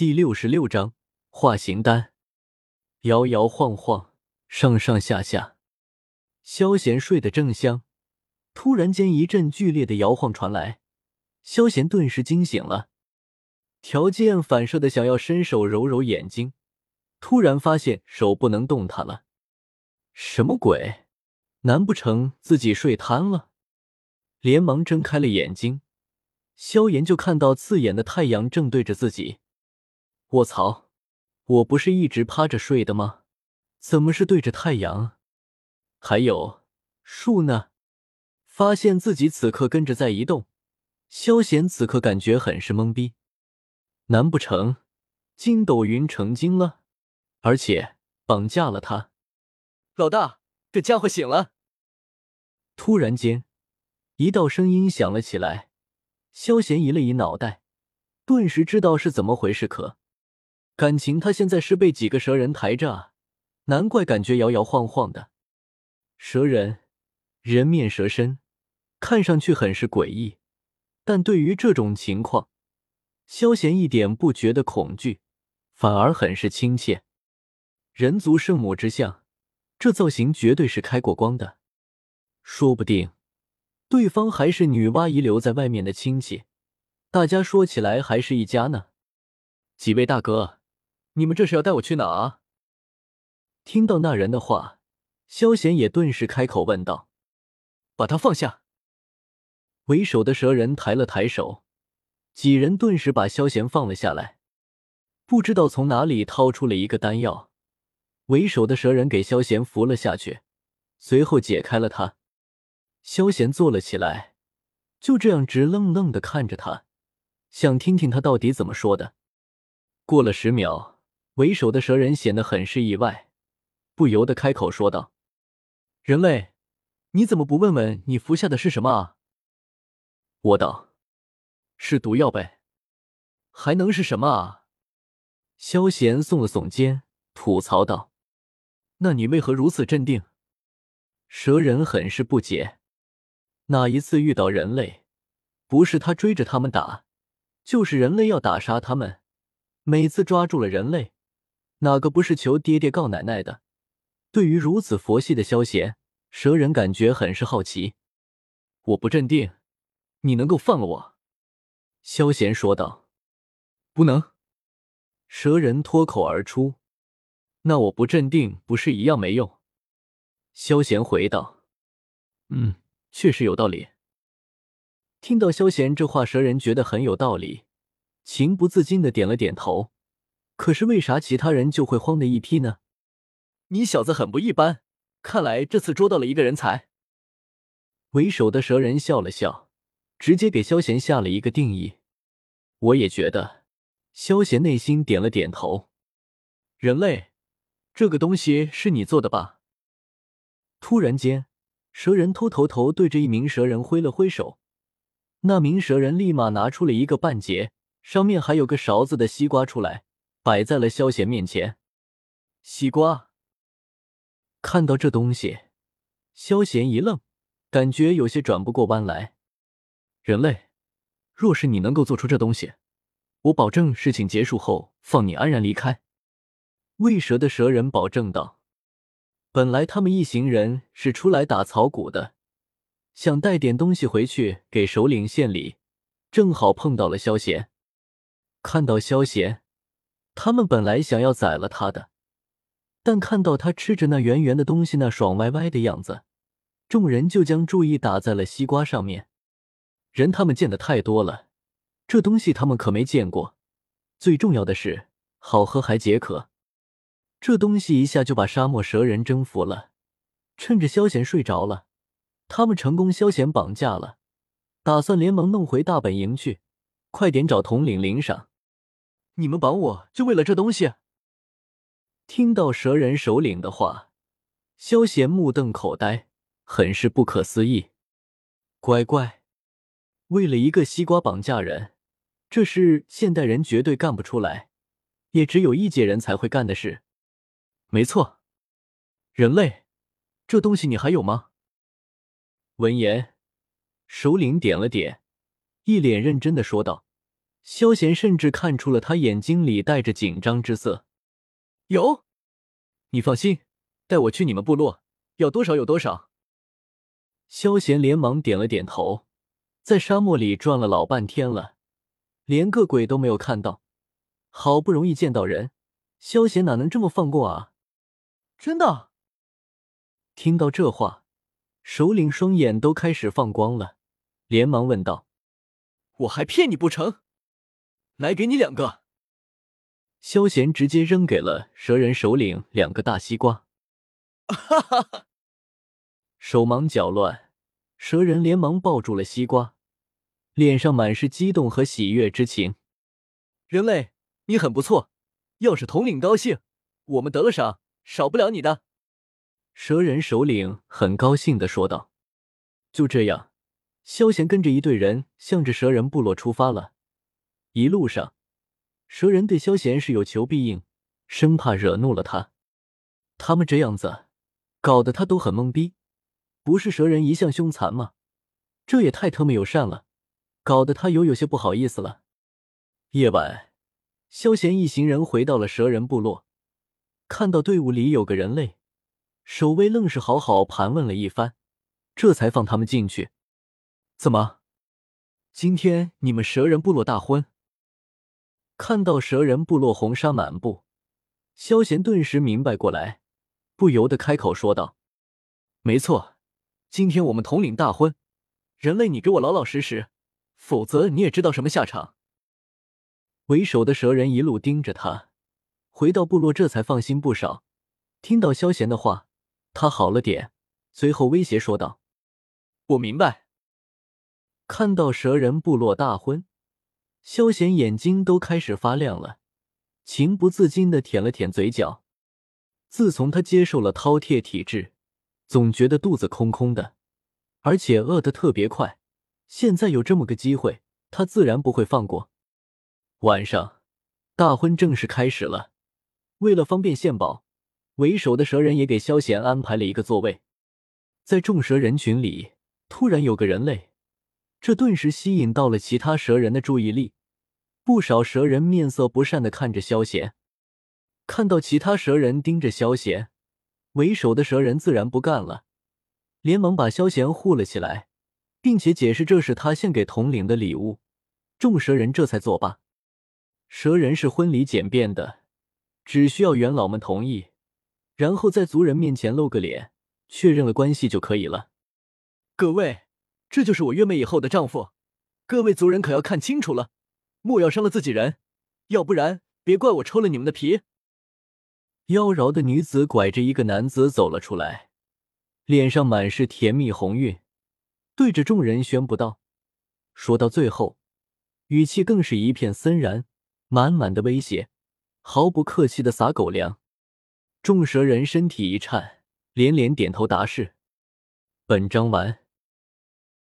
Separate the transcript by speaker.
Speaker 1: 第六十六章化形丹。摇摇晃晃，上上下下，萧贤睡得正香，突然间一阵剧烈的摇晃传来，萧贤顿时惊醒了，条件反射的想要伸手揉揉眼睛，突然发现手不能动弹了。什么鬼？难不成自己睡瘫了？连忙睁开了眼睛，萧炎就看到刺眼的太阳正对着自己。卧槽！我不是一直趴着睡的吗？怎么是对着太阳？还有树呢？发现自己此刻跟着在移动，萧贤此刻感觉很是懵逼。难不成筋斗云成精了，而且绑架了他？
Speaker 2: 老大，这家伙醒了！
Speaker 1: 突然间，一道声音响了起来。萧贤移了移脑袋，顿时知道是怎么回事。可。感情他现在是被几个蛇人抬着啊，难怪感觉摇摇晃晃的。蛇人，人面蛇身，看上去很是诡异，但对于这种情况，萧贤一点不觉得恐惧，反而很是亲切。人族圣母之像，这造型绝对是开过光的，说不定对方还是女娲遗留在外面的亲戚，大家说起来还是一家呢。
Speaker 2: 几位大哥。你们这是要带我去哪啊？
Speaker 1: 听到那人的话，萧贤也顿时开口问道：“
Speaker 2: 把他放下！”
Speaker 1: 为首的蛇人抬了抬手，几人顿时把萧贤放了下来。不知道从哪里掏出了一个丹药，为首的蛇人给萧贤服了下去，随后解开了他。萧贤坐了起来，就这样直愣愣的看着他，想听听他到底怎么说的。过了十秒。为首的蛇人显得很是意外，不由得开口说道：“
Speaker 2: 人类，你怎么不问问你服下的是什么啊？”
Speaker 1: 我道：“
Speaker 2: 是毒药呗，还能是什么啊？”
Speaker 1: 萧贤耸了耸肩，吐槽道：“
Speaker 2: 那你为何如此镇定？”
Speaker 1: 蛇人很是不解，哪一次遇到人类，不是他追着他们打，就是人类要打杀他们，每次抓住了人类。哪个不是求爹爹告奶奶的？对于如此佛系的萧贤，蛇人感觉很是好奇。
Speaker 2: 我不镇定，你能够放了我？
Speaker 1: 萧贤说道。
Speaker 2: 不能。
Speaker 1: 蛇人脱口而出。那我不镇定，不是一样没用？萧贤回道。
Speaker 2: 嗯，确实有道理。
Speaker 1: 听到萧贤这话，蛇人觉得很有道理，情不自禁的点了点头。可是为啥其他人就会慌的一批呢？
Speaker 2: 你小子很不一般，看来这次捉到了一个人才。
Speaker 1: 为首的蛇人笑了笑，直接给萧贤下了一个定义。我也觉得，萧贤内心点了点头。
Speaker 2: 人类，这个东西是你做的吧？
Speaker 1: 突然间，蛇人偷头头对着一名蛇人挥了挥手，那名蛇人立马拿出了一个半截，上面还有个勺子的西瓜出来。摆在了萧贤面前，
Speaker 2: 西瓜。
Speaker 1: 看到这东西，萧贤一愣，感觉有些转不过弯来。
Speaker 2: 人类，若是你能够做出这东西，我保证事情结束后放你安然离开。
Speaker 1: 喂蛇的蛇人保证道。本来他们一行人是出来打草谷的，想带点东西回去给首领献礼，正好碰到了萧贤。看到萧贤。他们本来想要宰了他的，但看到他吃着那圆圆的东西，那爽歪歪的样子，众人就将注意打在了西瓜上面。人他们见的太多了，这东西他们可没见过。最重要的是，好喝还解渴。这东西一下就把沙漠蛇人征服了。趁着萧贤睡着了，他们成功萧贤绑架了，打算连忙弄回大本营去，快点找统领领赏。
Speaker 2: 你们绑我就为了这东西？
Speaker 1: 听到蛇人首领的话，萧贤目瞪口呆，很是不可思议。乖乖，为了一个西瓜绑架人，这是现代人绝对干不出来，也只有异界人才会干的事。
Speaker 2: 没错，人类，这东西你还有吗？
Speaker 1: 闻言，首领点了点，一脸认真的说道。萧贤甚至看出了他眼睛里带着紧张之色。
Speaker 2: 有，你放心，带我去你们部落，要多少有多少。
Speaker 1: 萧贤连忙点了点头。在沙漠里转了老半天了，连个鬼都没有看到，好不容易见到人，萧贤哪能这么放过啊？
Speaker 2: 真的？
Speaker 1: 听到这话，首领双眼都开始放光了，连忙问道：“
Speaker 2: 我还骗你不成？来，给你两个。”
Speaker 1: 萧贤直接扔给了蛇人首领两个大西瓜。
Speaker 2: 哈哈哈！
Speaker 1: 手忙脚乱，蛇人连忙抱住了西瓜，脸上满是激动和喜悦之情。
Speaker 2: 人类，你很不错，要是统领高兴，我们得了赏，少不了你的。
Speaker 1: 蛇人首领很高兴的说道。就这样，萧贤跟着一队人向着蛇人部落出发了。一路上。蛇人对萧贤是有求必应，生怕惹怒了他。他们这样子，搞得他都很懵逼。不是蛇人一向凶残吗？这也太特么友善了，搞得他有有些不好意思了。夜晚，萧贤一行人回到了蛇人部落，看到队伍里有个人类，守卫愣是好好盘问了一番，这才放他们进去。怎么，今天你们蛇人部落大婚？看到蛇人部落红纱满布，萧贤顿时明白过来，不由得开口说道：“
Speaker 2: 没错，今天我们统领大婚，人类，你给我老老实实，否则你也知道什么下场。”
Speaker 1: 为首的蛇人一路盯着他，回到部落这才放心不少。听到萧贤的话，他好了点，随后威胁说道：“
Speaker 2: 我明白。”
Speaker 1: 看到蛇人部落大婚。萧贤眼睛都开始发亮了，情不自禁的舔了舔嘴角。自从他接受了饕餮体质，总觉得肚子空空的，而且饿得特别快。现在有这么个机会，他自然不会放过。晚上，大婚正式开始了。为了方便献宝，为首的蛇人也给萧贤安排了一个座位。在众蛇人群里，突然有个人类。这顿时吸引到了其他蛇人的注意力，不少蛇人面色不善的看着萧贤。看到其他蛇人盯着萧贤，为首的蛇人自然不干了，连忙把萧贤护了起来，并且解释这是他献给统领的礼物。众蛇人这才作罢。蛇人是婚礼简便的，只需要元老们同意，然后在族人面前露个脸，确认了关系就可以了。
Speaker 2: 各位。这就是我月妹以后的丈夫，各位族人可要看清楚了，莫要伤了自己人，要不然别怪我抽了你们的皮。
Speaker 1: 妖娆的女子拐着一个男子走了出来，脸上满是甜蜜红晕，对着众人宣布道：“说到最后，语气更是一片森然，满满的威胁，毫不客气的撒狗粮。”众蛇人身体一颤，连连点头答是。本章完。